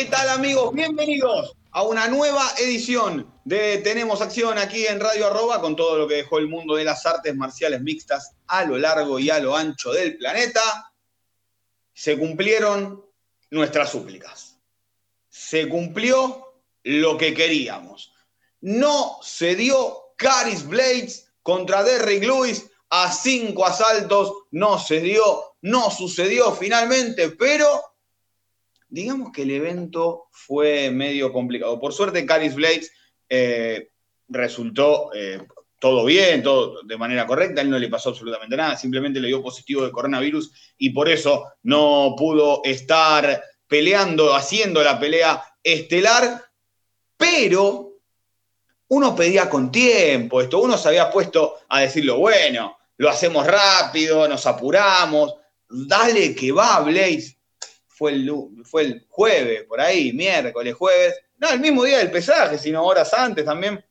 ¿Qué tal amigos? Bienvenidos a una nueva edición de Tenemos Acción aquí en Radio Arroba con todo lo que dejó el mundo de las artes marciales mixtas a lo largo y a lo ancho del planeta. Se cumplieron nuestras súplicas. Se cumplió lo que queríamos. No se dio Caris Blades contra Derrick Lewis a cinco asaltos. No se dio, no sucedió finalmente, pero digamos que el evento fue medio complicado. Por suerte, Caris Blades eh, resultó eh, todo bien, todo de manera correcta, a él no le pasó absolutamente nada, simplemente le dio positivo de coronavirus y por eso no pudo estar peleando, haciendo la pelea estelar, pero uno pedía con tiempo esto, uno se había puesto a decirlo, bueno, lo hacemos rápido, nos apuramos, dale que va, Blaze fue el, fue el jueves, por ahí, miércoles, jueves, no, el mismo día del pesaje, sino horas antes también.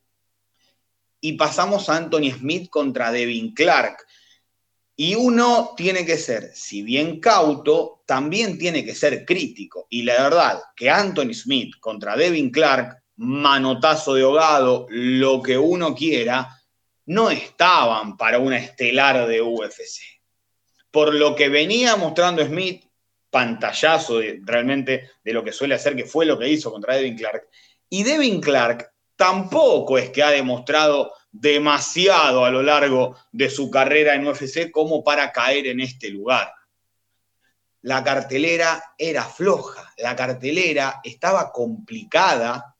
Y pasamos a Anthony Smith contra Devin Clark. Y uno tiene que ser, si bien cauto, también tiene que ser crítico. Y la verdad, que Anthony Smith contra Devin Clark, manotazo de hogado, lo que uno quiera, no estaban para una estelar de UFC. Por lo que venía mostrando Smith, pantallazo realmente de lo que suele hacer, que fue lo que hizo contra Devin Clark. Y Devin Clark tampoco es que ha demostrado demasiado a lo largo de su carrera en UFC como para caer en este lugar. La cartelera era floja, la cartelera estaba complicada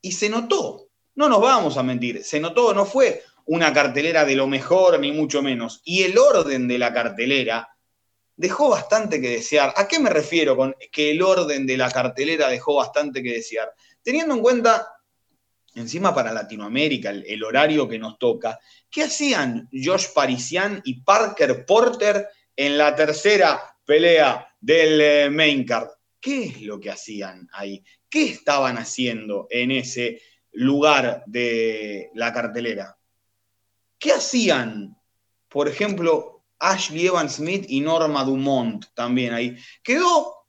y se notó. No nos vamos a mentir, se notó, no fue una cartelera de lo mejor ni mucho menos. Y el orden de la cartelera dejó bastante que desear. ¿A qué me refiero con que el orden de la cartelera dejó bastante que desear? Teniendo en cuenta, encima para Latinoamérica, el, horario que nos toca, ¿qué hacían Josh Parisian y Parker Porter en la tercera pelea del eh, main card? ¿Qué es lo que hacían ahí? ¿Qué estaban haciendo en ese lugar de la cartelera? ¿Qué hacían, por ejemplo, Ashley Evans Smith y Norma Dumont también ahí. Quedó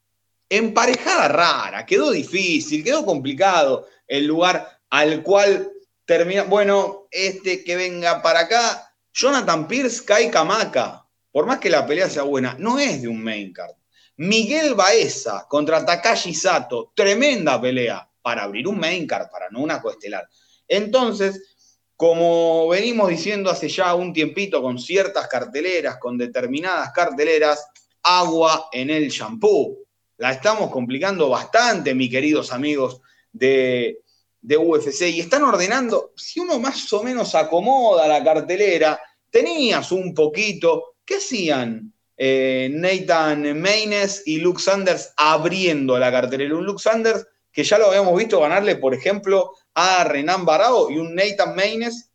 emparejada rara, quedó difícil, quedó complicado el lugar al cual termina. Bueno, este que venga para acá, Jonathan Pierce, Kai Kamaka, por más que la pelea sea buena, no es de un main card. Miguel Baeza contra Takashi Sato, tremenda pelea para abrir un main card, para no una coestelar. Entonces, como venimos diciendo hace ya un tiempito con ciertas carteleras, con determinadas carteleras, agua en el shampoo. La estamos complicando bastante, mis queridos amigos de, UFC, y están ordenando, si uno más o menos acomoda la cartelera, tenías un poquito, ¿qué hacían? Eh, Nathan Maynes y Luke Sanders abriendo la cartelera. Un Luke Sanders que ya lo habíamos visto ganarle, por ejemplo, a Renan Barao y un Nathan Maynes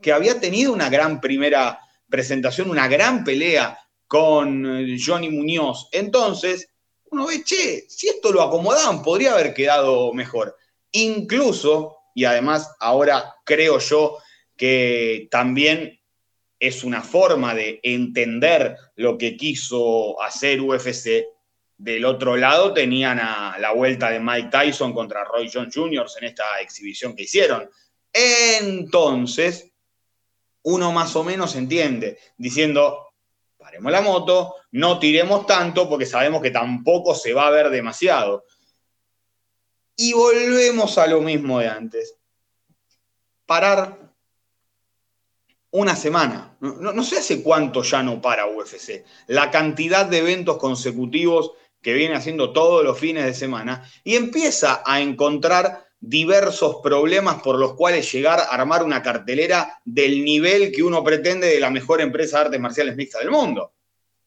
que había tenido una gran primera presentación, una gran pelea con eh, Johnny Muñoz. Entonces, uno ve, che, si esto lo acomodaban, podría haber quedado mejor. Incluso, y además ahora creo yo que también es una forma de entender lo que quiso hacer UFC, del otro lado tenían a la vuelta de Mike Tyson contra Roy Jones Jr. en esta exhibición que hicieron. Entonces, uno más o menos entiende, diciendo, paremos la moto, no tiremos tanto porque sabemos que tampoco se va a ver demasiado. Y volvemos a lo mismo de antes. Parar una semana. No, no, sé hace cuánto ya no para UFC. La cantidad de eventos consecutivos que viene haciendo todos los fines de semana, y empieza a encontrar diversos problemas por los cuales llegar a armar una cartelera del nivel que uno pretende de la mejor empresa de artes marciales mixtas del mundo.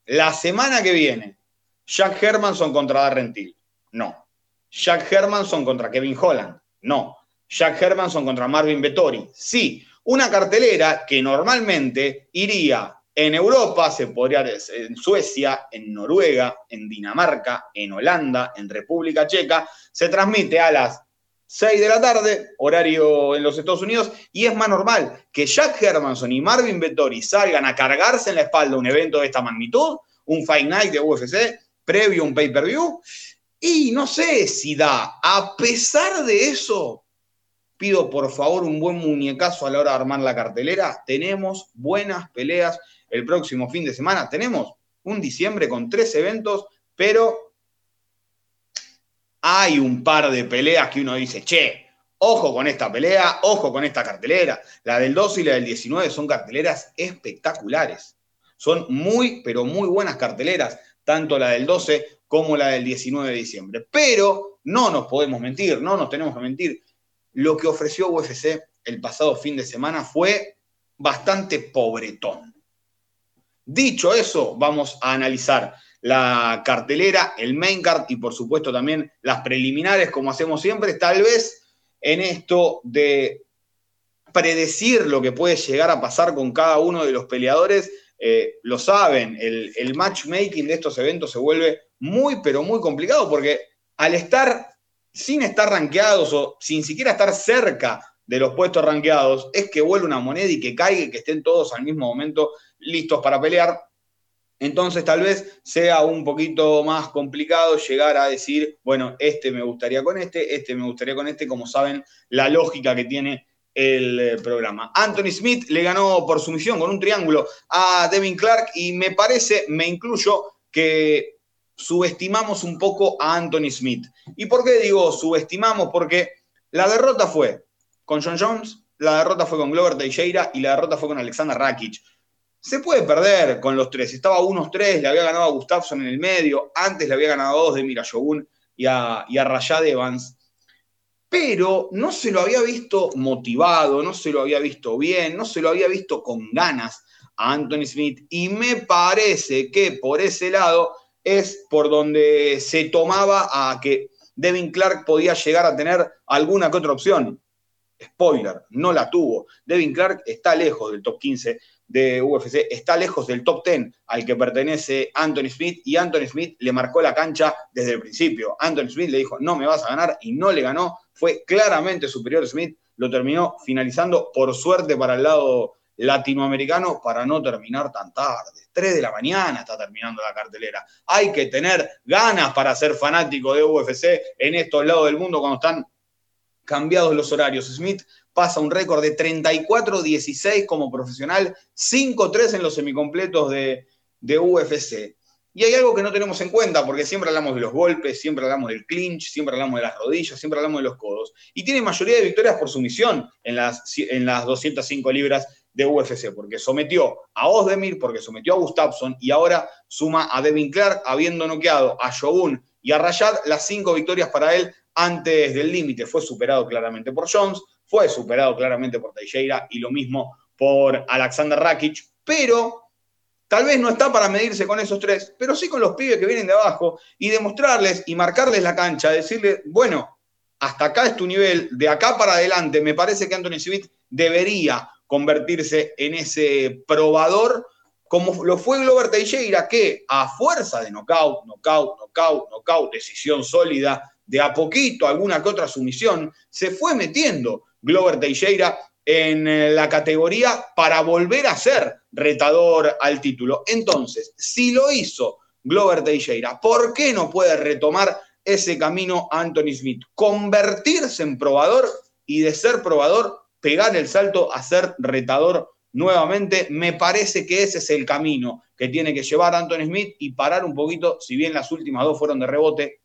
La semana que viene, Jack Hermanson contra Darren Till. No. Jack Hermanson contra Kevin Holland. No. Jack Hermanson contra Marvin Vettori. Sí. Una cartelera que normalmente iría en Europa, se podría en Suecia, en Noruega, en Dinamarca, en Holanda, en República Checa, se transmite a las 6 de la tarde, horario en los Estados Unidos, y es más normal que Jack Hermanson y Marvin Vettori salgan a cargarse en la espalda un evento de esta magnitud, un Fight Night de UFC, previo a un pay-per-view, y no sé si da. A pesar de eso, pido por favor un buen muñecazo a la hora de armar la cartelera. Tenemos buenas peleas el próximo fin de semana. Tenemos un diciembre con tres eventos, pero hay un par de peleas que uno dice, che, ojo con esta pelea, ojo con esta cartelera. La del 12 y la del 19 son carteleras espectaculares. Son muy, pero muy buenas carteleras, tanto la del 12 como la del 19 de diciembre. Pero no nos podemos mentir, no nos tenemos que mentir. Lo que ofreció UFC el pasado fin de semana fue bastante pobretón. Dicho eso, vamos a analizar la cartelera, el main card y por supuesto también las preliminares, como hacemos siempre, tal vez en esto de predecir lo que puede llegar a pasar con cada uno de los peleadores, eh, lo saben, el, el matchmaking de estos eventos se vuelve muy, pero muy complicado porque al estar sin estar rankeados o sin siquiera estar cerca de los puestos rankeados, es que vuelve una moneda y que caiga y que estén todos al mismo momento listos para pelear. Entonces tal vez sea un poquito más complicado llegar a decir, bueno, este me gustaría con este, este me gustaría con este, como saben, la lógica que tiene el eh, programa. Anthony Smith le ganó por sumisión con un triángulo a Devin Clark y me parece, me incluyo, que subestimamos un poco a Anthony Smith. ¿Y por qué digo subestimamos? Porque la derrota fue con John Jones, la derrota fue con Glover Teixeira y la derrota fue con Alexander Rakic. Se puede perder con los tres. Estaba unos tres, le había ganado a Gustafsson en el medio, antes le había ganado a dos de Mira y a, y a Rayad Evans. Pero no se lo había visto motivado, no se lo había visto bien, no se lo había visto con ganas a Anthony Smith. Y me parece que por ese lado es por donde se tomaba a que Devin Clark podía llegar a tener alguna que otra opción. Spoiler, no la tuvo. Devin Clark está lejos del top 15 de UFC, está lejos del top 10 al que pertenece Anthony Smith y Anthony Smith le marcó la cancha desde el principio. Anthony Smith le dijo, no me vas a ganar y no le ganó. Fue claramente superior Smith, lo terminó finalizando por suerte para el lado latinoamericano para no terminar tan tarde. 3 de la mañana está terminando la cartelera. Hay que tener ganas para ser fanático de UFC en estos lados del mundo cuando están cambiados los horarios. Smith pasa un récord de 34-16 como profesional, 5-3 en los semicompletos de, de UFC. Y hay algo que no tenemos en cuenta, porque siempre hablamos de los golpes, siempre hablamos del clinch, siempre hablamos de las rodillas, siempre hablamos de los codos. Y tiene mayoría de victorias por sumisión en las, en las 205 libras de UFC, porque sometió a Ozdemir, porque sometió a Gustafsson y ahora suma a Devin Clark, habiendo noqueado a Shogun y a Rayad, las cinco victorias para él antes del límite. Fue superado claramente por Jones, fue superado claramente por Teixeira y lo mismo por Alexander Rakic, pero tal vez no está para medirse con esos tres, pero sí con los pibes que vienen de abajo y demostrarles y marcarles la cancha, decirles, bueno, hasta acá es tu nivel, de acá para adelante, me parece que Anthony Smith debería convertirse en ese probador como lo fue Glover Teixeira, que a fuerza de knockout, knockout, knockout, knockout, decisión sólida, de a poquito, alguna que otra sumisión, se fue metiendo Glover Teixeira en eh, la categoría para volver a ser retador al título. Entonces, si lo hizo Glover Teixeira, ¿por qué no puede retomar ese camino Anthony Smith? Convertirse en probador y de ser probador, pegar el salto a ser retador nuevamente. Me parece que ese es el camino que tiene que llevar Anthony Smith y parar un poquito, si bien las últimas dos fueron de rebote,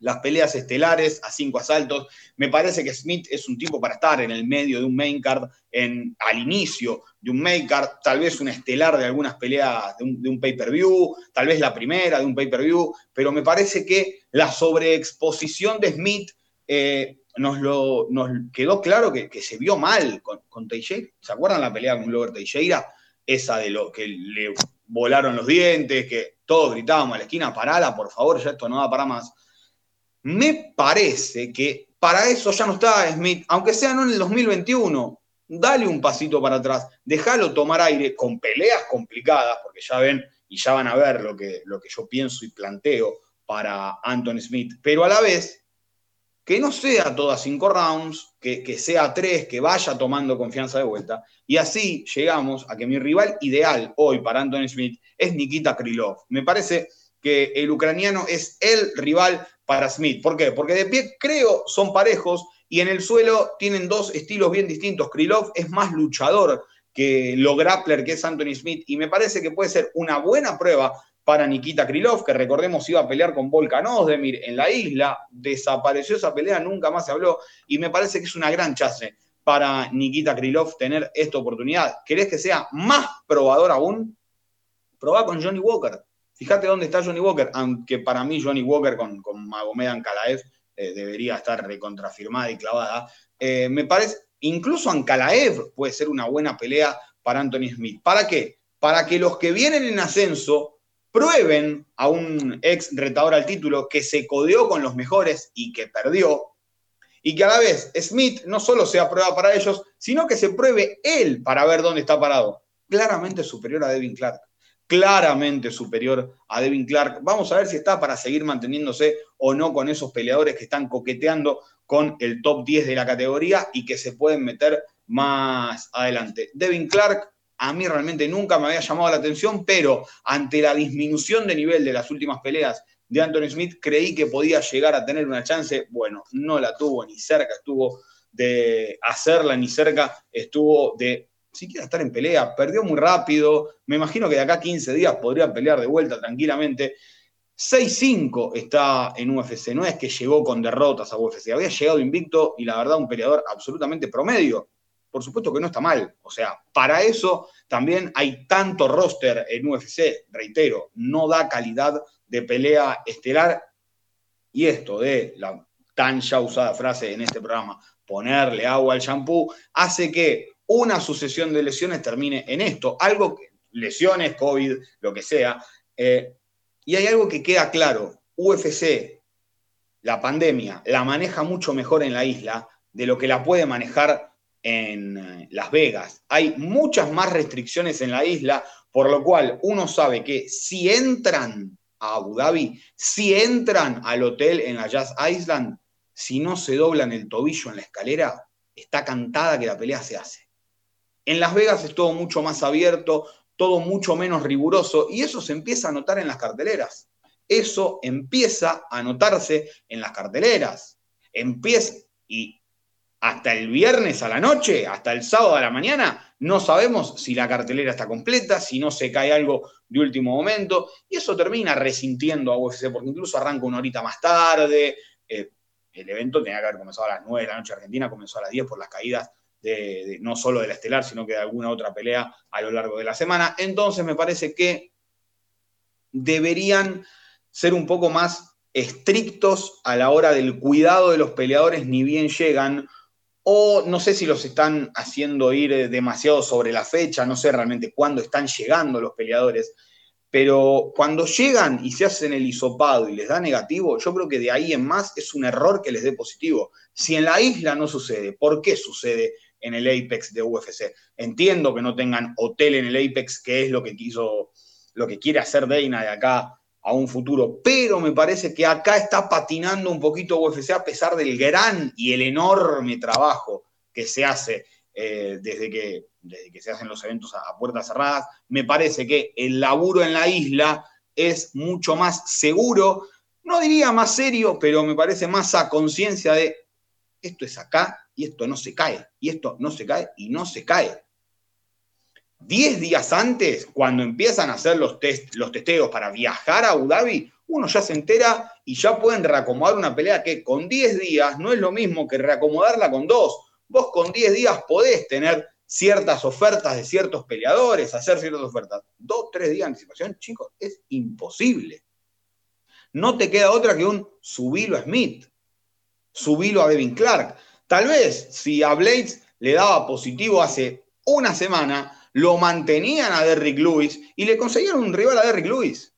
las peleas estelares a cinco asaltos. Me parece que Smith es un tipo para estar en el medio de un main card, en, al inicio de un main card, tal vez un estelar de algunas peleas de un, pay-per-view, tal vez la primera de un pay-per-view, pero me parece que la sobreexposición de Smith eh, nos, quedó claro que, se vio mal con, con Teixeira. ¿Se acuerdan la pelea con Glover Teixeira? Esa de lo que le volaron los dientes, que todos gritábamos a la esquina, parala, por favor, ya esto no va para más. Me parece que para eso ya no está Smith, aunque sea no en el 2021, dale un pasito para atrás, déjalo tomar aire con peleas complicadas, porque ya ven y ya van a ver lo que, lo que yo pienso y planteo para Anthony Smith, pero a la vez que no sea todas cinco rounds, que, que, sea tres, que vaya tomando confianza de vuelta. Y así llegamos a que mi rival ideal hoy para Anthony Smith es Nikita Krylov. Me parece que el ucraniano es el rival para Smith. ¿Por qué? Porque de pie creo son parejos y en el suelo tienen dos estilos bien distintos. Krylov es más luchador que lo grappler que es Anthony Smith y me parece que puede ser una buena prueba para Nikita Krylov, que recordemos iba a pelear con Volkan Ozdemir en la isla, desapareció esa pelea, nunca más se habló y me parece que es una gran chance para Nikita Krylov tener esta oportunidad. ¿Querés que sea más probador aún? Probá con Johnny Walker. Fíjate dónde está Johnny Walker, aunque para mí Johnny Walker con, con Magomed Ankalaev eh, debería estar recontrafirmada y clavada. Eh, me parece, incluso Ankalaev puede ser una buena pelea para Anthony Smith. ¿Para qué? Para que los que vienen en ascenso prueben a un ex retador al título que se codeó con los mejores y que perdió, y que a la vez Smith no solo sea prueba para ellos, sino que se pruebe él para ver dónde está parado. Claramente superior a Devin Clark claramente superior a Devin Clark. Vamos a ver si está para seguir manteniéndose o no con esos peleadores que están coqueteando con el top 10 de la categoría y que se pueden meter más adelante. Devin Clark a mí realmente nunca me había llamado la atención, pero ante la disminución de nivel de las últimas peleas de Anthony Smith, creí que podía llegar a tener una chance. Bueno, no la tuvo, ni cerca estuvo de hacerla, ni cerca estuvo de siquiera estar en pelea, perdió muy rápido, me imagino que de acá a 15 días podría pelear de vuelta tranquilamente. 6-5 está en UFC, no es que llegó con derrotas a UFC, había llegado invicto y la verdad un peleador absolutamente promedio. Por supuesto que no está mal, o sea, para eso también hay tanto roster en UFC, reitero, no da calidad de pelea estelar y esto de la tan ya usada frase en este programa, ponerle agua al shampoo, hace que una sucesión de lesiones termine en esto. Algo, lesiones, COVID, lo que sea. Eh, y hay algo que queda claro. UFC, la pandemia, la maneja mucho mejor en la isla de lo que la puede manejar en eh, Las Vegas. Hay muchas más restricciones en la isla, por lo cual uno sabe que si entran a Abu Dhabi, si entran al hotel en la Jazz Island, si no se doblan el tobillo en la escalera, está cantada que la pelea se hace. En Las Vegas es todo mucho más abierto, todo mucho menos riguroso y eso se empieza a notar en las carteleras. Eso empieza a notarse en las carteleras. Empieza y hasta el viernes a la noche, hasta el sábado a la mañana, no sabemos si la cartelera está completa, si no se cae algo de último momento, y eso termina resintiendo a UFC, porque incluso arranca una horita más tarde. Eh, el evento tenía que haber comenzado a las 9 de la noche Argentina, comenzó a las 10 por las caídas no solo de la estelar, sino que de alguna otra pelea a lo largo de la semana. Entonces me parece que deberían ser un poco más estrictos a la hora del cuidado de los peleadores ni bien llegan, o no sé si los están haciendo ir demasiado sobre la fecha, no sé realmente cuándo están llegando los peleadores, pero cuando llegan y se hacen el hisopado y les da negativo, yo creo que de ahí en más es un error que les dé positivo. Si en la isla no sucede, ¿por qué sucede en el Apex de UFC. Entiendo que no tengan hotel en el Apex, que es lo que quiso, lo que quiere hacer Dana de acá a un futuro, pero me parece que acá está patinando un poquito UFC a pesar del gran y el enorme trabajo que se hace eh, desde, que, desde que se hacen los eventos a, puertas cerradas. Me parece que el laburo en la isla es mucho más seguro, no diría más serio, pero me parece más a conciencia de esto es acá y esto no se cae, y esto no se cae y no se cae. Diez días antes, cuando empiezan a hacer los, test, los testeos para viajar a Abu Dhabi, uno ya se entera y ya pueden reacomodar una pelea que con 10 días no es lo mismo que reacomodarla con dos. Vos con 10 días podés tener ciertas ofertas de ciertos peleadores, hacer ciertas ofertas. Dos, tres días de anticipación, chicos, es imposible. No te queda otra que un subilo a Smith, subilo a Devin Clark. Tal vez si a Blades le daba positivo hace una semana, lo mantenían a Derrick Lewis y le conseguían un rival a Derrick Lewis.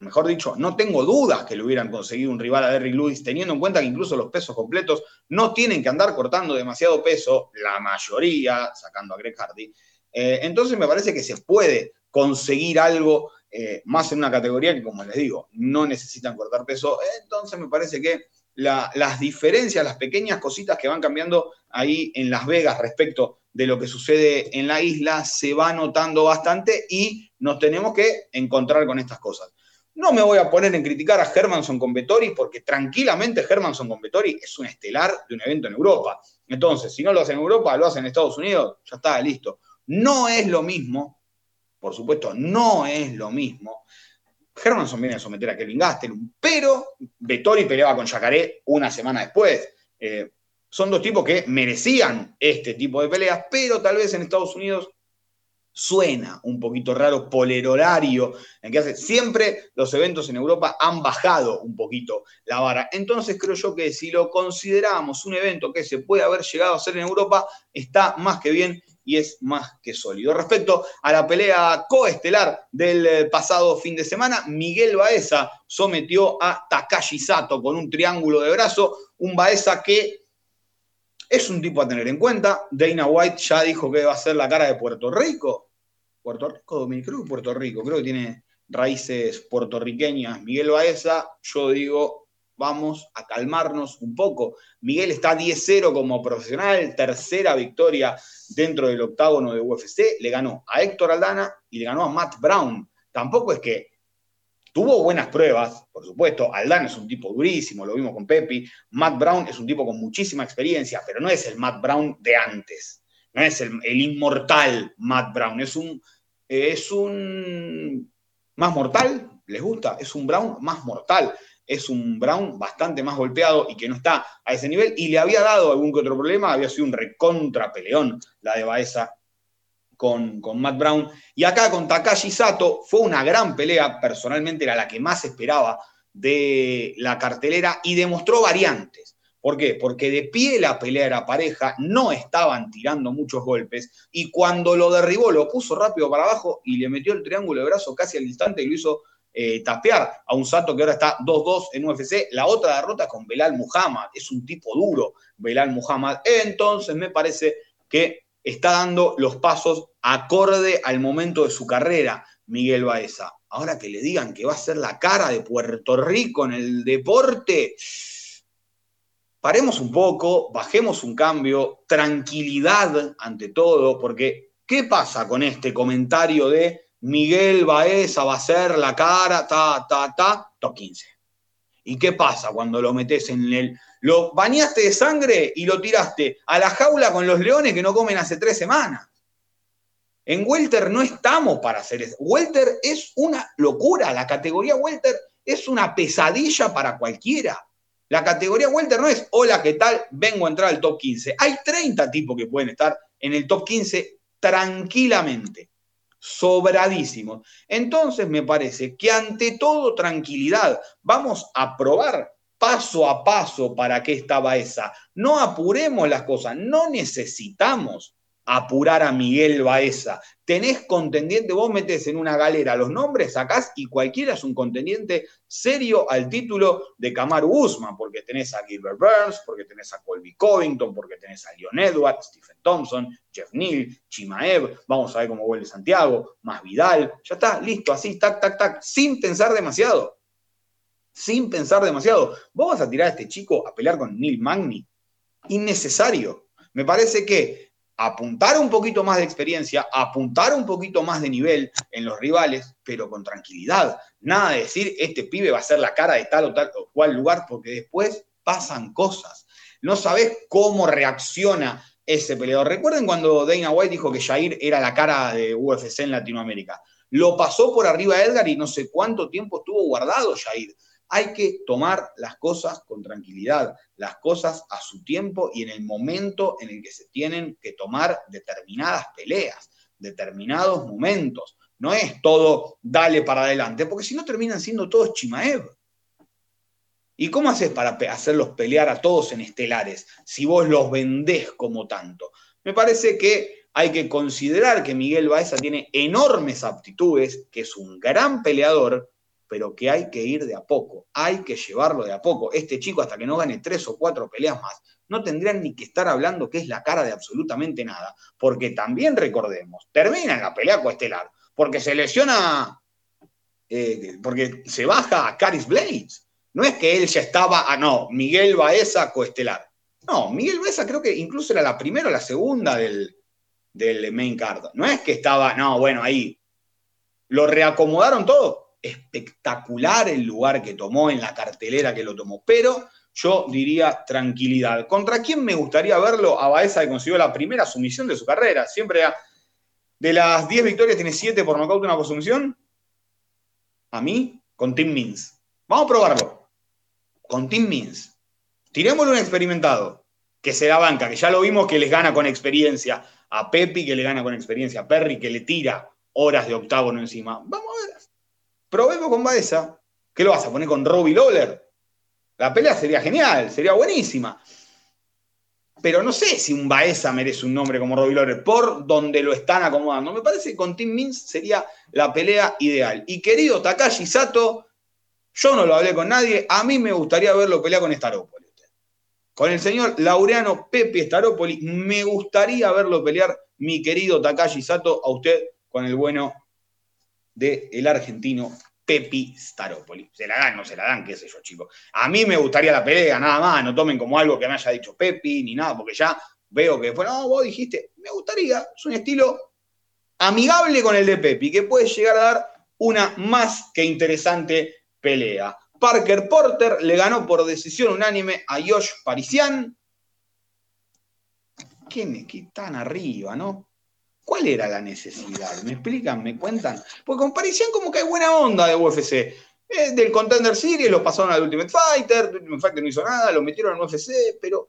Mejor dicho, no tengo dudas que le hubieran conseguido un rival a Derrick Lewis, teniendo en cuenta que incluso los pesos completos no tienen que andar cortando demasiado peso, la mayoría, sacando a Greg Hardy. Eh, entonces me parece que se puede conseguir algo eh, más en una categoría que, como les digo, no necesitan cortar peso. Entonces me parece que las diferencias, las pequeñas cositas que van cambiando ahí en Las Vegas respecto de lo que sucede en la isla, se va notando bastante y nos tenemos que encontrar con estas cosas. No me voy a poner en criticar a Hermanson con Vettori porque tranquilamente Hermanson con Vettori es un estelar de un evento en Europa. Entonces, si no lo hacen en Europa, lo hacen en Estados Unidos, ya está, listo. No es lo mismo, por supuesto, no es lo mismo. Hermanson viene a someter a Kevin Gastelum, pero Vettori peleaba con Jacaré una semana después. Eh, son dos tipos que merecían este tipo de peleas, pero tal vez en Estados Unidos suena un poquito raro por el horario en que hace. Siempre los eventos en Europa han bajado un poquito la vara. Entonces creo yo que si lo consideramos un evento que se puede haber llegado a hacer en Europa, está más que bien y es más que sólido. Respecto a la pelea coestelar del eh, pasado fin de semana, Miguel Baeza sometió a Takashi Sato con un triángulo de brazo, un Baeza que es un tipo a tener en cuenta. Dana White ya dijo que va a ser la cara de Puerto Rico. Puerto Rico, Dominicano Puerto Rico. Creo que tiene raíces puertorriqueñas. Miguel Baeza, yo digo, vamos a calmarnos un poco. Miguel está 10-0 como profesional, tercera victoria dentro del octágono de UFC. Le ganó a Héctor Aldana y le ganó a Matt Brown. Tampoco es que Tuvo buenas pruebas, por supuesto. Aldana es un tipo durísimo, lo vimos con Pepi. Matt Brown es un tipo con muchísima experiencia, pero no es el Matt Brown de antes. No es el, inmortal Matt Brown. Es un, es un más mortal, ¿les gusta? Es un Brown más mortal. Es un Brown bastante más golpeado y que no está a ese nivel. Y le había dado algún que otro problema, había sido un recontra peleón la de Baeza con, Matt Brown. Y acá con Takashi Sato fue una gran pelea, personalmente era la que más esperaba de la cartelera y demostró variantes. ¿Por qué? Porque de pie la pelea era pareja, no estaban tirando muchos golpes y cuando lo derribó lo puso rápido para abajo y le metió el triángulo de brazo casi al instante y lo hizo eh, tapear a un Sato que ahora está 2-2 en UFC. La otra derrota con Belal Muhammad, es un tipo duro Belal Muhammad. Entonces me parece que está dando los pasos acorde al momento de su carrera, Miguel Baeza. Ahora que le digan que va a ser la cara de Puerto Rico en el deporte, paremos un poco, bajemos un cambio, tranquilidad ante todo, porque ¿qué pasa con este comentario de Miguel Baeza va a ser la cara, ta, ta, ta, top 15? ¿Y qué pasa cuando lo metes en el lo bañaste de sangre y lo tiraste a la jaula con los leones que no comen hace tres semanas. En Welter no estamos para hacer eso. Welter es una locura. La categoría Welter es una pesadilla para cualquiera. La categoría Welter no es, hola, ¿qué tal? Vengo a entrar al top 15. Hay 30 tipos que pueden estar en el top 15 tranquilamente, sobradísimos. Entonces me parece que ante todo tranquilidad, vamos a probar paso a paso para qué estaba esa. No apuremos las cosas, no necesitamos apurar a Miguel Baeza. Tenés contendiente, vos metés en una galera los nombres, sacás y cualquiera es un contendiente serio al título de Kamaru Usman, porque tenés a Gilbert Burns, porque tenés a Colby Covington, porque tenés a Leon Edwards, Stephen Thompson, Jeff Neal, Chimaev, vamos a ver cómo vuelve Santiago, más Vidal, ya está, listo, así, tac, tac, tac, sin pensar demasiado sin pensar demasiado. ¿Vos vas a tirar a este chico a pelear con Neil Magni? Innecesario. Me parece que apuntar un poquito más de experiencia, apuntar un poquito más de nivel en los rivales, pero con tranquilidad. Nada de decir, este pibe va a ser la cara de tal o tal o cual lugar, porque después pasan cosas. No sabes cómo reacciona ese peleador. Recuerden cuando Dana White dijo que Jair era la cara de UFC en Latinoamérica. Lo pasó por arriba Edgar y no sé cuánto tiempo estuvo guardado Jair. Hay que tomar las cosas con tranquilidad, las cosas a su tiempo y en el momento en el que se tienen que tomar determinadas peleas, determinados momentos. No es todo dale para adelante, porque si no terminan siendo todos Chimaev. ¿Y cómo haces para hacerlos pelear a todos en estelares si vos los vendés como tanto? Me parece que hay que considerar que Miguel Baeza tiene enormes aptitudes, que es un gran peleador, pero que hay que ir de a poco, hay que llevarlo de a poco. Este chico, hasta que no gane tres o cuatro peleas más, no tendrían ni que estar hablando que es la cara de absolutamente nada, porque también recordemos, termina la pelea coestelar, porque se lesiona, eh, porque se baja a Caris Blades. No es que él ya estaba, ah, no, Miguel Baeza coestelar. No, Miguel Baeza creo que incluso era la primera o la segunda del, del main card. No es que estaba, no, bueno, ahí lo reacomodaron todo. Espectacular el lugar que tomó en la cartelera que lo tomó, pero yo diría tranquilidad. ¿Contra quién me gustaría verlo? A Baeza que consiguió la primera sumisión de su carrera. Siempre de las 10 victorias tiene 7 por nocaut una por sumisión. A mí, con Tim Means. Vamos a probarlo. Con Tim Means. Tirémosle un experimentado, que se la banca, que ya lo vimos que les gana con experiencia. A Pepi, que le gana con experiencia. A Perry, que le tira horas de octágono encima. Vamos a ver. Probemos con Baeza. ¿Qué lo vas a poner con Robbie Lawler? La pelea sería genial, sería buenísima. Pero no sé si un Baeza merece un nombre como Robbie Lawler por donde lo están acomodando. Me parece que con Tim Mins sería la pelea ideal. Y querido Takashi Sato, yo no lo hablé con nadie, a mí me gustaría verlo pelear con Staropoli. Con el señor Laureano Pepe Staropoli, me gustaría verlo pelear, mi querido Takashi Sato, a usted con el bueno del el argentino Pepi Staropoli. Se la dan, no se la dan, qué sé yo, chicos. A mí me gustaría la pelea, nada más, no tomen como algo que me haya dicho Pepi ni nada, porque ya veo que después, no, vos dijiste, me gustaría, es un estilo amigable con el de Pepi, que puede llegar a dar una más que interesante pelea. Parker Porter le ganó por decisión unánime a Josh Parisian. ¿Quién que tan arriba, no? ¿Cuál era la necesidad? ¿Me explican? ¿Me cuentan? Porque con Parisian como que hay buena onda de UFC. del Contender Series lo pasaron al Ultimate Fighter, Ultimate Fighter no hizo nada, lo metieron en UFC, pero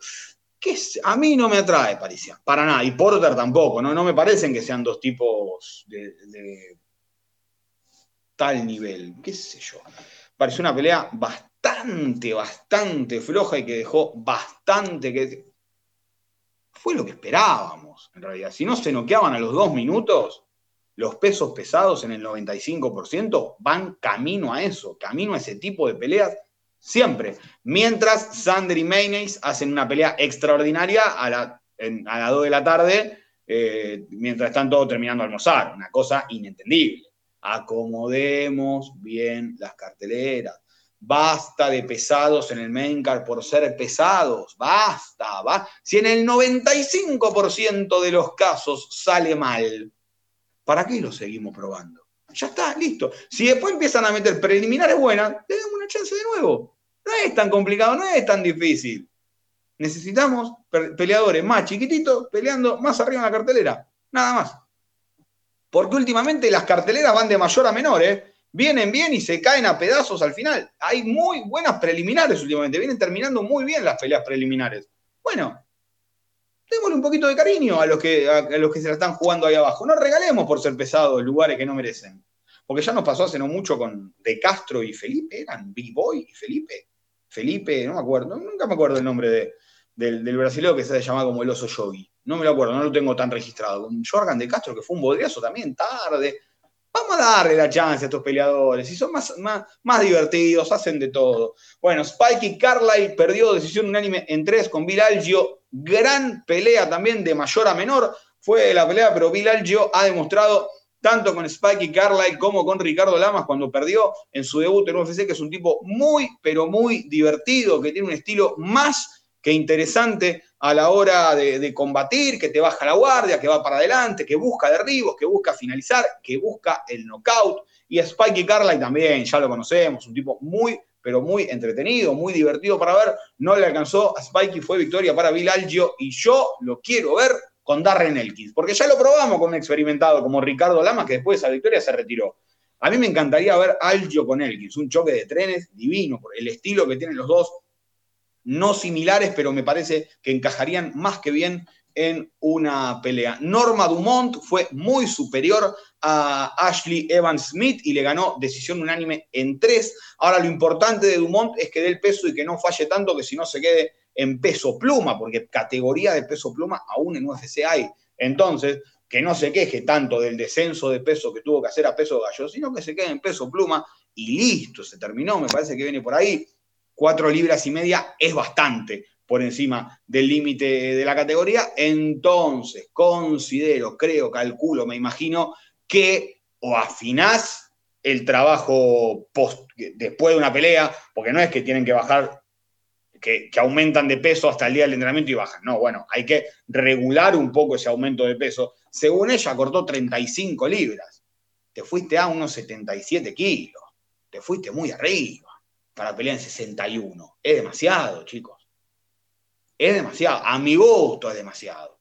¿qué a mí no me atrae Parisian, para nada, y Porter tampoco, ¿no? No me parecen que sean dos tipos de, tal nivel, qué sé yo. Pareció una pelea bastante, bastante floja y que dejó bastante que fue lo que esperábamos, en realidad. Si no se noqueaban a los dos minutos, los pesos pesados en el 95% van camino a eso, camino a ese tipo de peleas siempre. Mientras Sander y Maynes hacen una pelea extraordinaria a, la, a las 2 de la tarde, eh, mientras están todos terminando de almorzar. Una cosa inentendible. Acomodemos bien las carteleras. Basta de pesados en el main por ser pesados. Basta, va. Si en el 95% de los casos sale mal, ¿para qué lo seguimos probando? Ya está, listo. Si después empiezan a meter preliminares buenas, le damos una chance de nuevo. No es tan complicado, no es tan difícil. Necesitamos peleadores más chiquititos peleando más arriba en la cartelera. Nada más. Porque últimamente las carteleras van de mayor a menor, ¿eh? Vienen bien y se caen a pedazos al final. Hay muy buenas preliminares últimamente, vienen terminando muy bien las peleas preliminares. Bueno, démosle un poquito de cariño a los que, a, los que se la están jugando ahí abajo. No regalemos por ser pesados lugares que no merecen. Porque ya nos pasó hace no mucho con De Castro y Felipe, ¿eran Big Boy y Felipe? Felipe, no me acuerdo, nunca me acuerdo el nombre del, del brasileño que se llama como el oso yogi. No me lo acuerdo, no lo tengo tan registrado. Jorgan de Castro, que fue un bodriazo también, tarde. Vamos a darle la chance a estos peleadores. Y son más, más, más divertidos, hacen de todo. Bueno, Spikey Carlyle perdió decisión unánime en tres con Bill Algio. Gran pelea también de mayor a menor. Fue la pelea, pero Bill Algio ha demostrado tanto con Spikey Carlyle como con Ricardo Lamas cuando perdió en su debut en UFC, que es un tipo muy, pero muy divertido, que tiene un estilo más que interesante a la hora de, combatir, que te baja la guardia, que va para adelante, que busca derribos, que busca finalizar, que busca el knockout. Y Spikey Carlyle también, ya lo conocemos, un tipo muy, pero muy entretenido, muy divertido para ver. No le alcanzó a Spikey, fue victoria para Bill Algio y yo lo quiero ver con Darren Elkins, porque ya lo probamos con un experimentado como Ricardo Lama, que después de esa victoria se retiró. A mí me encantaría ver Algio con Elkins, un choque de trenes divino, por el estilo que tienen los dos, no similares, pero me parece que encajarían más que bien en una pelea. Norma Dumont fue muy superior a Ashley Evans Smith y le ganó decisión unánime en tres. Ahora lo importante de Dumont es que dé el peso y que no falle tanto, que si no se quede en peso pluma, porque categoría de peso pluma aún en UFC hay. Entonces, que no se queje tanto del descenso de peso que tuvo que hacer a peso gallo, sino que se quede en peso pluma y listo, se terminó, me parece que viene por ahí. Cuatro libras y media es bastante por encima del límite de la categoría. Entonces, considero, creo, calculo, me imagino que o afinás el trabajo después de una pelea, porque no es que tienen que bajar, que, que, aumentan de peso hasta el día del entrenamiento y bajan. No, bueno, hay que regular un poco ese aumento de peso. Según ella, cortó 35 libras. Te fuiste a unos 77 kilos. Te fuiste muy arriba para pelear en 61. Es demasiado, chicos es demasiado. A mi gusto es demasiado.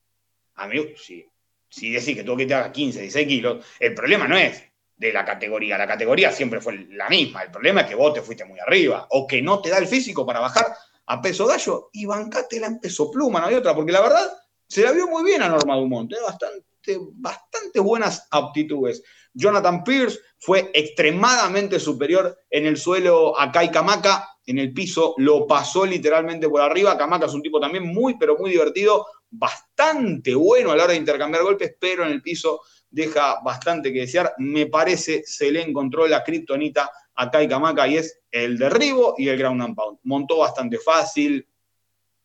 A mi, si, si decís que tú que te hagas 15, 16 kilos, el problema no es de la categoría. La categoría siempre fue la misma. El problema es que vos te fuiste muy arriba o que no te da el físico para bajar a peso gallo y bancátela en peso pluma, no hay otra, porque la verdad se la vio muy bien a Norma Dumont, tiene bastante, bastante buenas aptitudes. Jonathan Pierce fue extremadamente superior en el suelo a Kai Kamaka, en el piso, lo pasó literalmente por arriba. Kamaka es un tipo también muy, pero muy divertido, bastante bueno a la hora de intercambiar golpes, pero en el piso deja bastante que desear. Me parece se le encontró la kriptonita a Kai Kamaka y es el derribo y el ground and pound. Montó bastante fácil,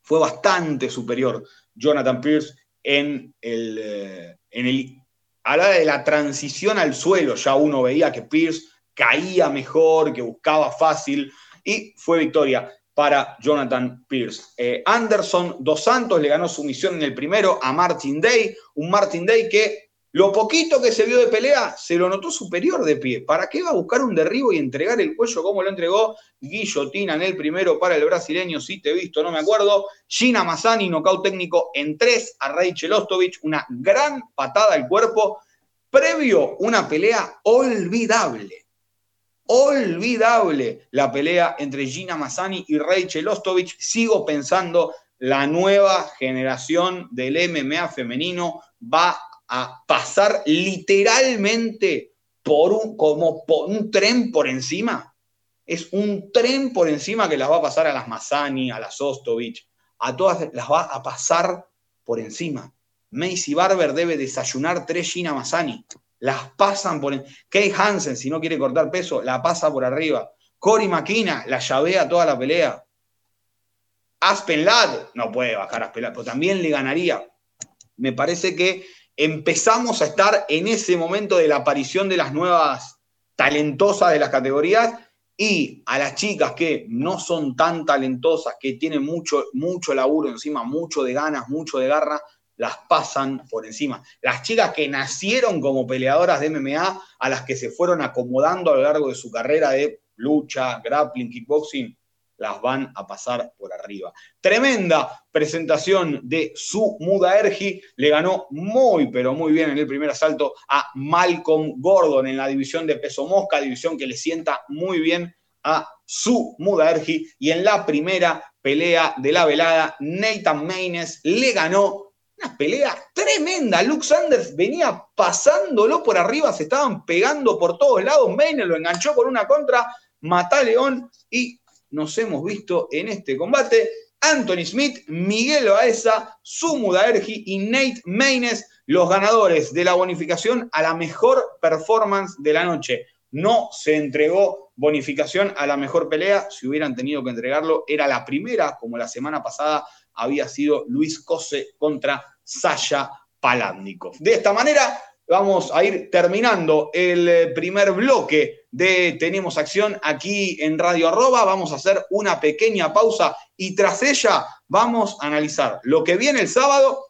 fue bastante superior Jonathan Pierce en el, eh, en el a la hora de la transición al suelo, ya uno veía que Pierce caía mejor, que buscaba fácil y fue victoria para Jonathan Pierce. Eh, Anderson Dos Santos le ganó su misión en el primero a Martin Day, un Martin Day que lo poquito que se vio de pelea se lo notó superior de pie. ¿Para qué va a buscar un derribo y entregar el cuello como lo entregó? Guillotina en el primero para el brasileño, si te he visto, no me acuerdo. Gina Mazzani, nocaut técnico en tres a Rachel Ostovich, una gran patada al cuerpo. Previo, una pelea olvidable olvidable la pelea entre Gina Mazzani y Rachel Ostovich. Sigo pensando, la nueva generación del MMA femenino va a pasar literalmente por un, como un tren por encima. Es un tren por encima que las va a pasar a las Mazzani, a las Ostovich, a todas las va a pasar por encima. Macy Barber debe desayunar tres Gina Mazzani las pasan por. Kay Hansen, si no quiere cortar peso, la pasa por arriba. Cory Makina la llavea toda la pelea. Aspen Ladd no puede bajar a Aspen pero también le ganaría. Me parece que empezamos a estar en ese momento de la aparición de las nuevas talentosas de las categorías y a las chicas que no son tan talentosas, que tienen mucho, mucho laburo encima, mucho de ganas, mucho de garra, las pasan por encima. Las chicas que nacieron como peleadoras de MMA, a las que se fueron acomodando a lo largo de su carrera de lucha, grappling, kickboxing, las van a pasar por arriba. Tremenda presentación de su Muda Ergi. Le ganó muy, pero muy bien en el primer asalto a Malcolm Gordon en la división de peso mosca, división que le sienta muy bien a su Muda Ergi. Y en la primera pelea de la velada, Nathan Maynes le ganó una pelea tremenda. Luke Sanders venía pasándolo por arriba, se estaban pegando por todos lados. Mayne lo enganchó con una contra, mata León y nos hemos visto en este combate. Anthony Smith, Miguel Oaesa, Sumu Daergi y Nate Maynes, los ganadores de la bonificación a la mejor performance de la noche. No se entregó bonificación a la mejor pelea, si hubieran tenido que entregarlo, era la primera, como la semana pasada había sido Luis Cose contra Sasha Palandikov. De esta manera vamos a ir terminando el eh, primer bloque de Tenemos Acción aquí en Radio Arroba. Vamos a hacer una pequeña pausa y tras ella vamos a analizar lo que viene el sábado,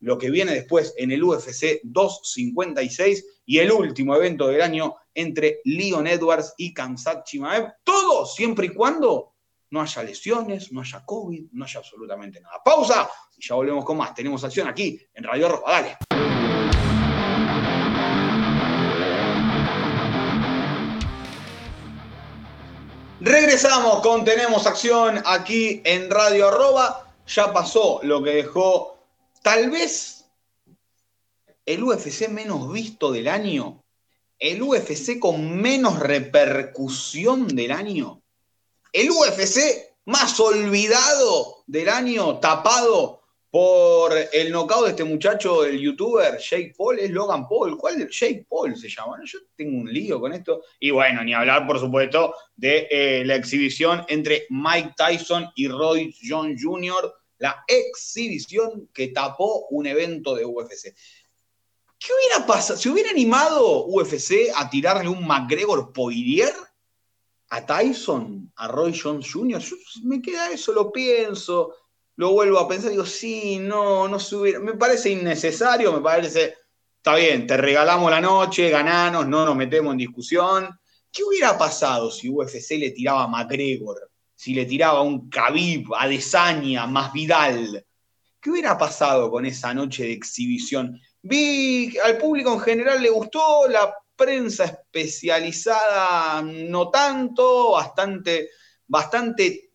lo que viene después en el UFC 256 y el último evento del año entre Leon Edwards y Kamsat Chimaev. Todo siempre y cuando no haya lesiones, no haya COVID, no haya absolutamente nada. Pausa y ya volvemos con más. Tenemos acción aquí en Radio Roja. Dale. Regresamos con Tenemos Acción aquí en Radio Arroba. Ya pasó lo que dejó tal vez el UFC menos visto del año, el UFC con menos repercusión del año el UFC más olvidado del año, tapado por el knockout de este muchacho, el youtuber Jake Paul, es Logan Paul. ¿Cuál? Jake Paul se llama. Yo tengo un lío con esto. Y bueno, ni hablar, por supuesto, de eh, la exhibición entre Mike Tyson y Roy John Jr., la exhibición que tapó un evento de UFC. ¿Qué hubiera pasado? ¿Se hubiera animado UFC a tirarle un McGregor Poirier a Tyson, a Roy Jones Jr.? me queda eso, lo pienso, lo vuelvo a pensar, digo, sí, no, no se hubiera. Me parece innecesario, me parece. Está bien, te regalamos la noche, gananos, no nos metemos en discusión. ¿Qué hubiera pasado si UFC le tiraba a McGregor? Si le tiraba a un Khabib, a Desania, más Vidal. ¿Qué hubiera pasado con esa noche de exhibición? Vi al público en general le gustó, la prensa especializada no tanto, bastante, bastante,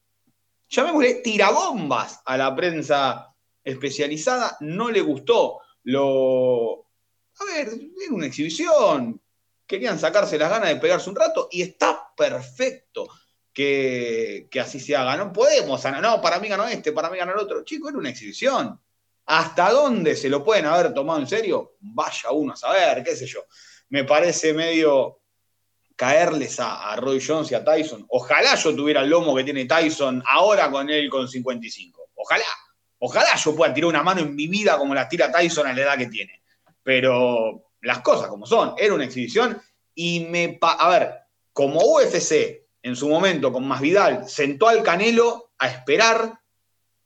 llamémosle tirabombas a la prensa especializada, no le gustó. Lo, a ver, era una exhibición, querían sacarse las ganas de pegarse un rato y está perfecto que, que así se haga. No podemos, no, para mí ganó este, para mí ganó el otro. Chico, era una exhibición. ¿Hasta dónde se lo pueden haber tomado en serio? Vaya uno a saber, qué sé yo. Me parece medio caerles a, Roy Jones y a Tyson. Ojalá yo tuviera el lomo que tiene Tyson ahora con él con 55. Ojalá. Ojalá yo pueda tirar una mano en mi vida como la tira Tyson a la edad que tiene. Pero las cosas como son. Era una exhibición y me... a ver, como UFC en su momento con Masvidal sentó al Canelo a esperar,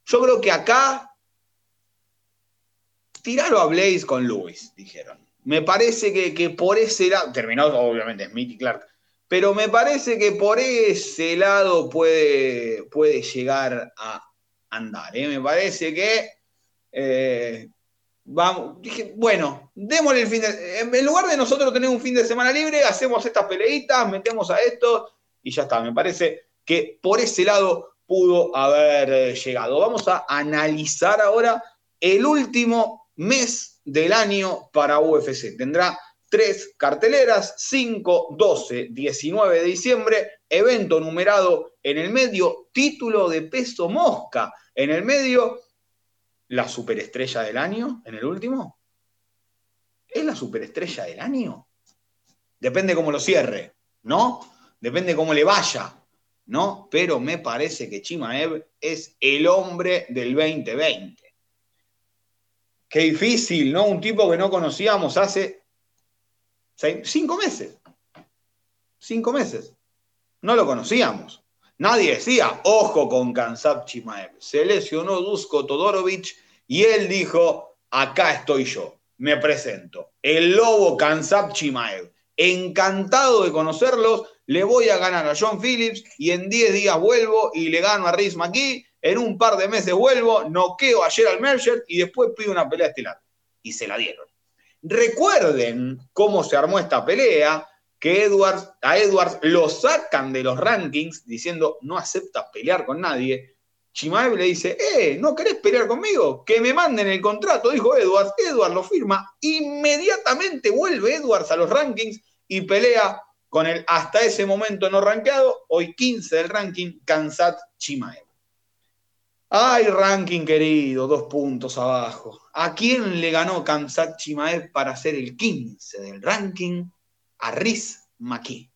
yo creo que acá tiralo a Blaze con Lewis, dijeron. Me parece que, por ese lado, terminó obviamente Smith y Clark, pero me parece que por ese lado puede, puede llegar a andar. ¿eh? Me parece que, eh, vamos, bueno, démosle el fin de En lugar de nosotros tener un fin de semana libre, hacemos estas peleitas, metemos a esto y ya está. Me parece que por ese lado pudo haber eh, llegado. Vamos a analizar ahora el último mes del año para UFC. Tendrá tres carteleras, 5, 12, 19 de diciembre, evento numerado en el medio, título de peso mosca en el medio, la superestrella del año en el último. ¿Es la superestrella del año? Depende cómo lo cierre, ¿no? Depende cómo le vaya, ¿no? Pero me parece que Chimaev es el hombre del 2020. Qué difícil, ¿no? Un tipo que no conocíamos hace cinco meses. Cinco meses. No lo conocíamos. Nadie decía, ojo con Kansap Chimaev. Se lesionó Dusko Todorovic y él dijo, acá estoy yo, me presento. El lobo Kansap Chimaev. Encantado de conocerlos, le voy a ganar a John Phillips y en 10 días vuelvo y le gano a Riz McKee en un par de meses vuelvo, noqueo ayer al Mercer y después pido una pelea estelar. Y se la dieron. Recuerden cómo se armó esta pelea, que Edwards, a Edwards lo sacan de los rankings diciendo no acepta pelear con nadie. Chimaev le dice, eh, ¿no querés pelear conmigo? Que me manden el contrato, dijo Edwards. Edwards lo firma. Inmediatamente vuelve Edwards a los rankings y pelea con el hasta ese momento no rankeado, hoy 15 del ranking, Kansat Chimaev. Ay, ranking querido, dos puntos abajo. ¿A quién le ganó Kamsat Chimaev para ser el 15 del ranking? A Riz Maki.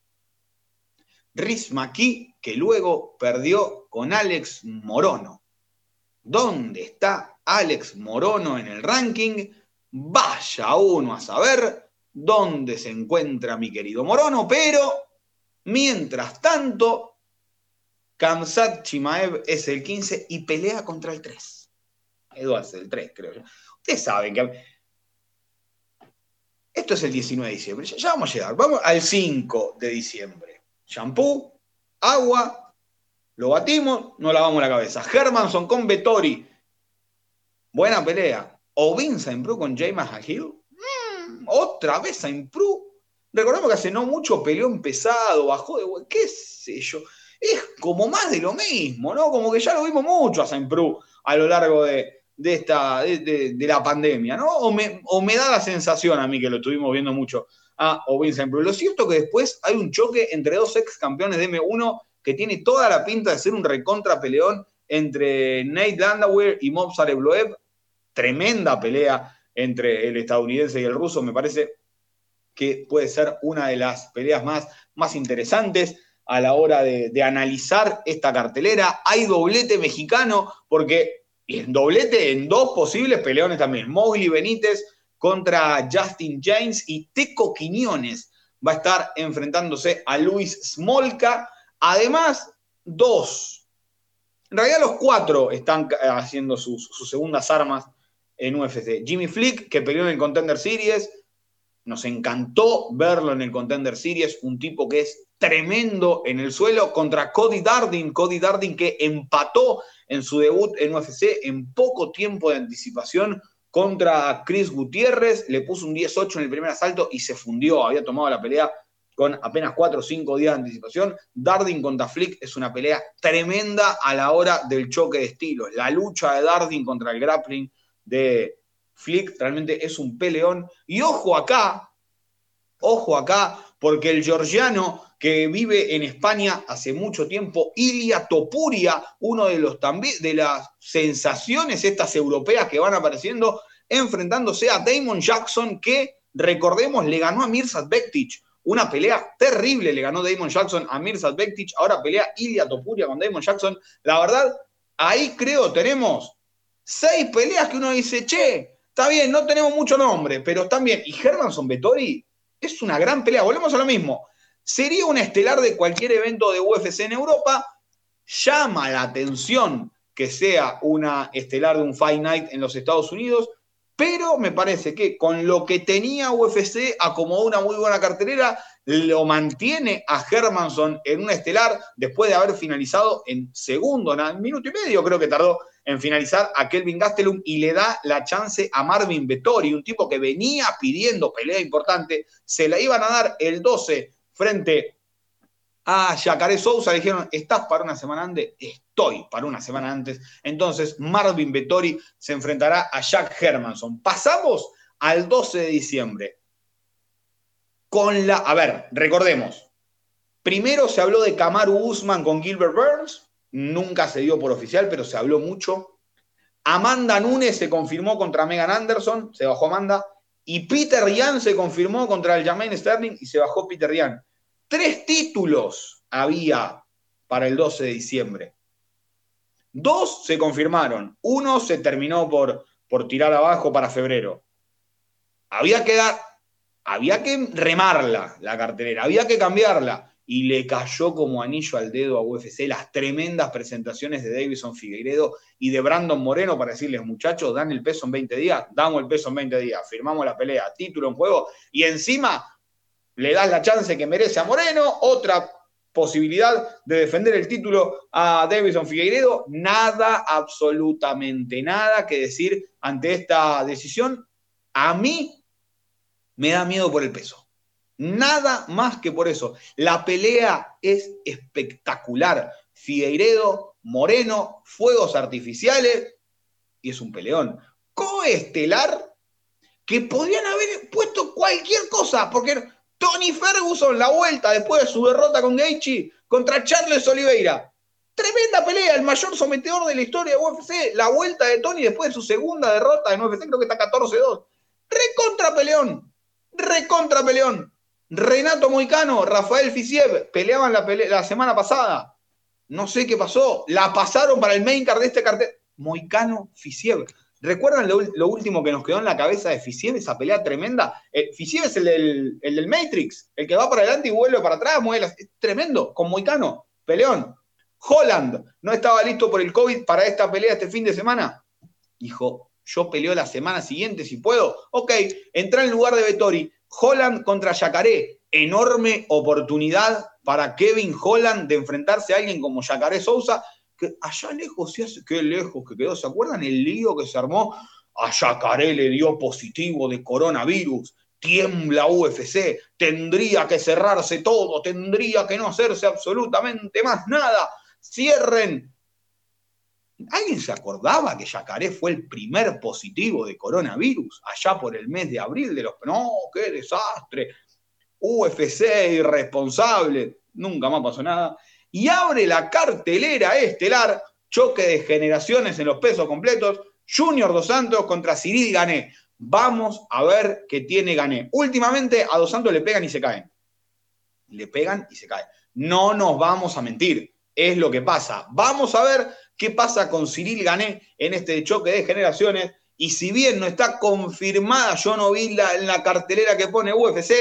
Riz Maki que luego perdió con Alex Morono. ¿Dónde está Alex Morono en el ranking? Vaya uno a saber dónde se encuentra mi querido Morono, pero mientras tanto, Kamsat Chimaev es el 15 y pelea contra el 3. Eduardo es el 3, creo yo. Ustedes saben que. Esto es el 19 de diciembre. Ya, vamos a llegar. Vamos al 5 de diciembre. Shampoo, agua, lo batimos, no lavamos la cabeza. Hermanson con Vettori. Buena pelea. O Vince Pro con James Hill. Mm, otra vez a Impru. Recordemos que hace no mucho peleó empezado, bajó de. ¿Qué sé yo? Es como más de lo mismo, ¿no? Como que ya lo vimos mucho a Saint Prou a lo largo de, esta, de, la pandemia, ¿no? O me, da la sensación a mí que lo estuvimos viendo mucho a Ovin Saint Prou. Lo cierto que después hay un choque entre dos ex campeones de M1 que tiene toda la pinta de ser un recontra peleón entre Nate Landauer y Mob Sarebloev. tremenda pelea entre el estadounidense y el ruso. Me parece que puede ser una de las peleas más, más interesantes a la hora de, analizar esta cartelera. Hay doblete mexicano, porque en doblete en dos posibles peleones también. Mowgli Benítez contra Justin James y Teco Quiñones va a estar enfrentándose a Luis Smolka. Además, dos. En realidad los cuatro están haciendo sus, sus segundas armas en UFC. Jimmy Flick, que peleó en el Contender Series, nos encantó verlo en el Contender Series, un tipo que es tremendo en el suelo contra Cody Dardin, Cody Dardin que empató en su debut en UFC en poco tiempo de anticipación contra Chris Gutiérrez, le puso un 18 en el primer asalto y se fundió, había tomado la pelea con apenas 4 o 5 días de anticipación. Dardin contra Flick es una pelea tremenda a la hora del choque de estilos. La lucha de Dardin contra el grappling de Flick realmente es un peleón. Y ojo acá, ojo acá, porque el georgiano que vive en España hace mucho tiempo, Ilia Topuria, uno de los de las sensaciones estas europeas que van apareciendo, enfrentándose a Damon Jackson, que recordemos le ganó a Mirsad Bektic. Una pelea terrible le ganó Damon Jackson a Mirsad Bektic. Ahora pelea Ilia Topuria con Damon Jackson. La verdad, ahí creo tenemos seis peleas que uno dice, che, está bien, no tenemos mucho nombre, pero están bien. Y Hermanson Vettori es una gran pelea. Volvemos a lo mismo. Sería un estelar de cualquier evento de UFC en Europa. Llama la atención que sea una estelar de un Fight Night en los Estados Unidos, pero me parece que con lo que tenía UFC acomodó una muy buena cartelera, lo mantiene a Hermanson en un estelar después de haber finalizado en segundo, en minuto y medio creo que tardó en finalizar a Kelvin Gastelum y le da la chance a Marvin Vettori, un tipo que venía pidiendo pelea importante, se la iban a dar el 12 frente a Yacaré Sousa, le dijeron, ¿estás para una semana antes? Estoy para una semana antes. Entonces Marvin Vettori se enfrentará a Jack Hermanson. Pasamos al 12 de diciembre. Con la, a ver, recordemos, primero se habló de Kamaru Usman con Gilbert Burns, nunca se dio por oficial, pero se habló mucho. Amanda Nunes se confirmó contra Megan Anderson, se bajó Amanda. Y Peter Ryan se confirmó contra el Jermaine Sterling y se bajó Peter Ryan. Tres títulos había para el 12 de diciembre. Dos se confirmaron. Uno se terminó por, por tirar abajo para febrero. Había que dar, había que remarla la cartelera, había que cambiarla y le cayó como anillo al dedo a UFC las tremendas presentaciones de Davison Figueiredo y de Brandon Moreno para decirles, muchachos, dan el peso en 20 días, damos el peso en 20 días, firmamos la pelea, título en juego, y encima le das la chance que merece a Moreno, otra posibilidad de defender el título a Davison Figueiredo, nada, absolutamente nada que decir ante esta decisión. A mí me da miedo por el peso. Nada más que por eso. La pelea es espectacular. Figueiredo, Moreno, fuegos artificiales y es un peleón. Coestelar que podrían haber puesto cualquier cosa, porque Tony Ferguson, la vuelta después de su derrota con Gaethje contra Charles Oliveira. Tremenda pelea, el mayor sometedor de la historia de UFC. La vuelta de Tony después de su segunda derrota en UFC, creo que está 14-2. Recontra peleón. Recontra peleón. Renato Moicano, Rafael Fisiev, peleaban la, semana pasada. No sé qué pasó. La pasaron para el main card de este cartel. Moicano, Fisiev. ¿Recuerdan lo, último que nos quedó en la cabeza de Fisiev, esa pelea tremenda? Eh, Fisiev es el del, Matrix, el que va para adelante y vuelve para atrás, es tremendo, con Moicano, peleón. Holland no estaba listo por el COVID para esta pelea este fin de semana. Dijo, yo peleo la semana siguiente si puedo. Ok, entra en lugar de Vettori. Holland contra Yacaré, enorme oportunidad para Kevin Holland de enfrentarse a alguien como Yacaré Sousa, que allá lejos, qué lejos que quedó, ¿se acuerdan el lío que se armó? A Yacaré le dio positivo de coronavirus, tiembla UFC, tendría que cerrarse todo, tendría que no hacerse absolutamente más nada, cierren ¿Alguien se acordaba que Yacaré fue el primer positivo de coronavirus allá por el mes de abril de los... No, qué desastre. UFC irresponsable. Nunca más pasó nada. Y abre la cartelera estelar, choque de generaciones en los pesos completos. Junior Dos Santos contra Cyril Gané. Vamos a ver qué tiene Gané. Últimamente a Dos Santos le pegan y se caen. Le pegan y se caen. No nos vamos a mentir. Es lo que pasa. Vamos a ver qué pasa con Cyril Gané en este choque de generaciones. Y si bien no está confirmada, yo no vi la, en la cartelera que pone UFC,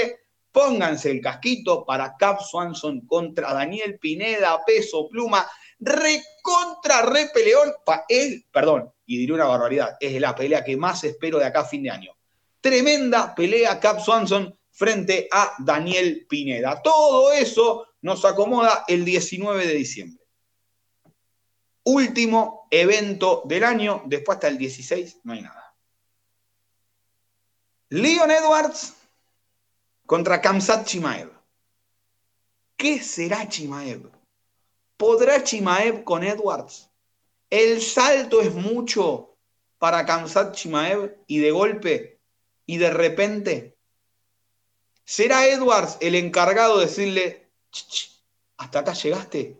pónganse el casquito para Cap Swanson contra Daniel Pineda, peso pluma, recontra re peleón. él, perdón, y diré una barbaridad, es la pelea que más espero de acá a fin de año. Tremenda pelea Cap Swanson frente a Daniel Pineda. Todo eso nos acomoda el 19 de diciembre. Último evento del año, después hasta el 16 no hay nada. Leon Edwards contra Kamsat Chimaev. ¿Qué será Chimaev? ¿Podrá Chimaev con Edwards? El salto es mucho para Kamsat Chimaev y de golpe y de repente. ¿Será Edwards el encargado de decirle, hasta acá llegaste?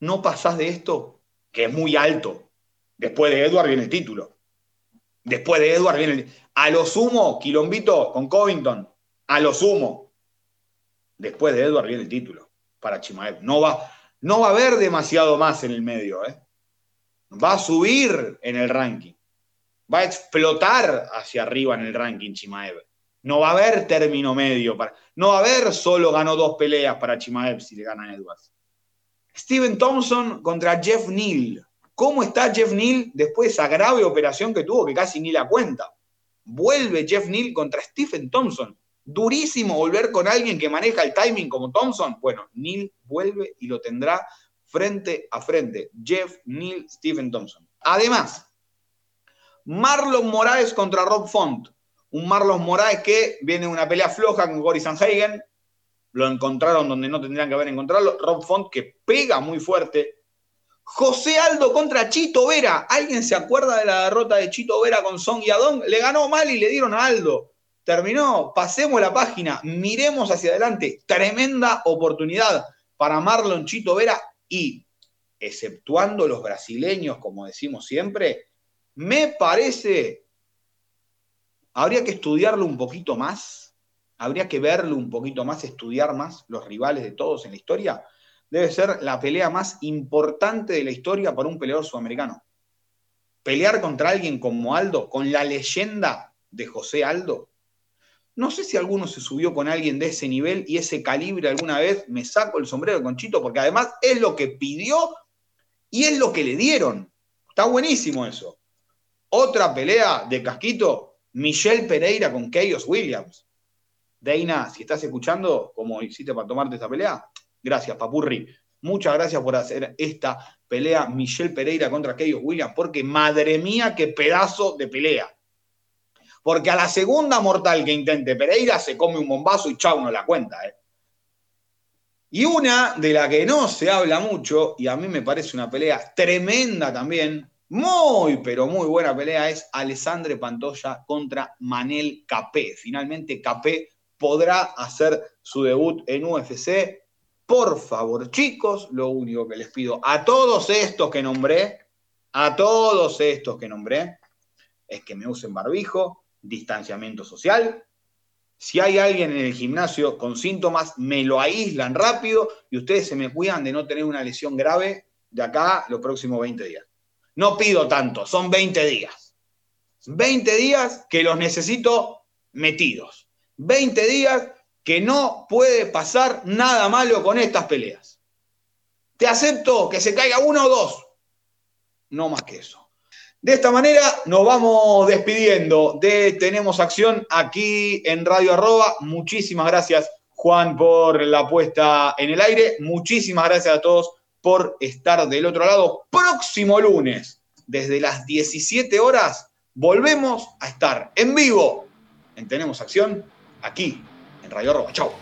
¿No pasás de esto? Que es muy alto. Después de Edwards viene el título. Después de Edwards viene el... A lo sumo, Quilombito con Covington. A lo sumo. Después de Edwards viene el título para Chimaev. No va, no va a haber demasiado más en el medio. ¿eh? Va a subir en el ranking. Va a explotar hacia arriba en el ranking Chimaev. No va a haber término medio. Para, no va a haber solo ganó dos peleas para Chimaev si le gana Edwards. Steven Thompson contra Jeff Neal. ¿Cómo está Jeff Neal después de esa grave operación que tuvo que casi ni la cuenta? Vuelve Jeff Neal contra Stephen Thompson durísimo volver con alguien que maneja el timing como Thompson. Bueno, Neil vuelve y lo tendrá frente a frente. Jeff, Neil, Stephen Thompson. Además, Marlon Moraes contra Rob Font. Un Marlon Moraes que viene de una pelea floja con Cory Sanhagen. Lo encontraron donde no tendrían que haber encontrado. Rob Font que pega muy fuerte. José Aldo contra Chito Vera. ¿Alguien se acuerda de la derrota de Chito Vera con Song Yadong? Le ganó mal y le dieron a Aldo terminó, pasemos la página, miremos hacia adelante. Tremenda oportunidad para Marlon Chito Vera y, exceptuando los brasileños, como decimos siempre, me parece, habría que estudiarlo un poquito más, habría que verlo un poquito más, estudiar más los rivales de todos en la historia. Debe ser la pelea más importante de la historia para un peleador sudamericano. Pelear contra alguien como Aldo, con la leyenda de José Aldo, no sé si alguno se subió con alguien de ese nivel y ese calibre alguna vez, me saco el sombrero con Chito, porque además es lo que pidió y es lo que le dieron. Está buenísimo eso. Otra pelea de casquito, Michelle Pereira con Keyos Williams. Deina, si estás escuchando, como hiciste para tomarte esta pelea, gracias, Papurri. Muchas gracias por hacer esta pelea Michelle Pereira contra Keyos Williams, porque madre mía, qué pedazo de pelea. Porque a la segunda mortal que intente Pereira se come un bombazo y chau, no la cuenta. ¿eh? Y una de la que no se habla mucho, y a mí me parece una pelea tremenda también, muy, pero muy buena pelea, es Alessandre Pantoya contra Manel Capé. Finalmente Capé podrá hacer su debut en UFC. Por favor, chicos, lo único que les pido a todos estos que nombré, a todos estos que nombré, es que me usen barbijo, distanciamiento social. Si hay alguien en el gimnasio con síntomas, me lo aíslan rápido y ustedes se me cuidan de no tener una lesión grave de acá los próximos 20 días. No pido tanto, son 20 días. 20 días que los necesito metidos. 20 días que no puede pasar nada malo con estas peleas. Te acepto que se caiga uno o dos. No más que eso. De esta manera nos vamos despidiendo de Tenemos Acción aquí en Radio Arroba. Muchísimas gracias, Juan, por la puesta en el aire. Muchísimas gracias a todos por estar del otro lado. Próximo lunes, desde las 17 horas, volvemos a estar en vivo en Tenemos Acción aquí, en Radio Arroba. Chao.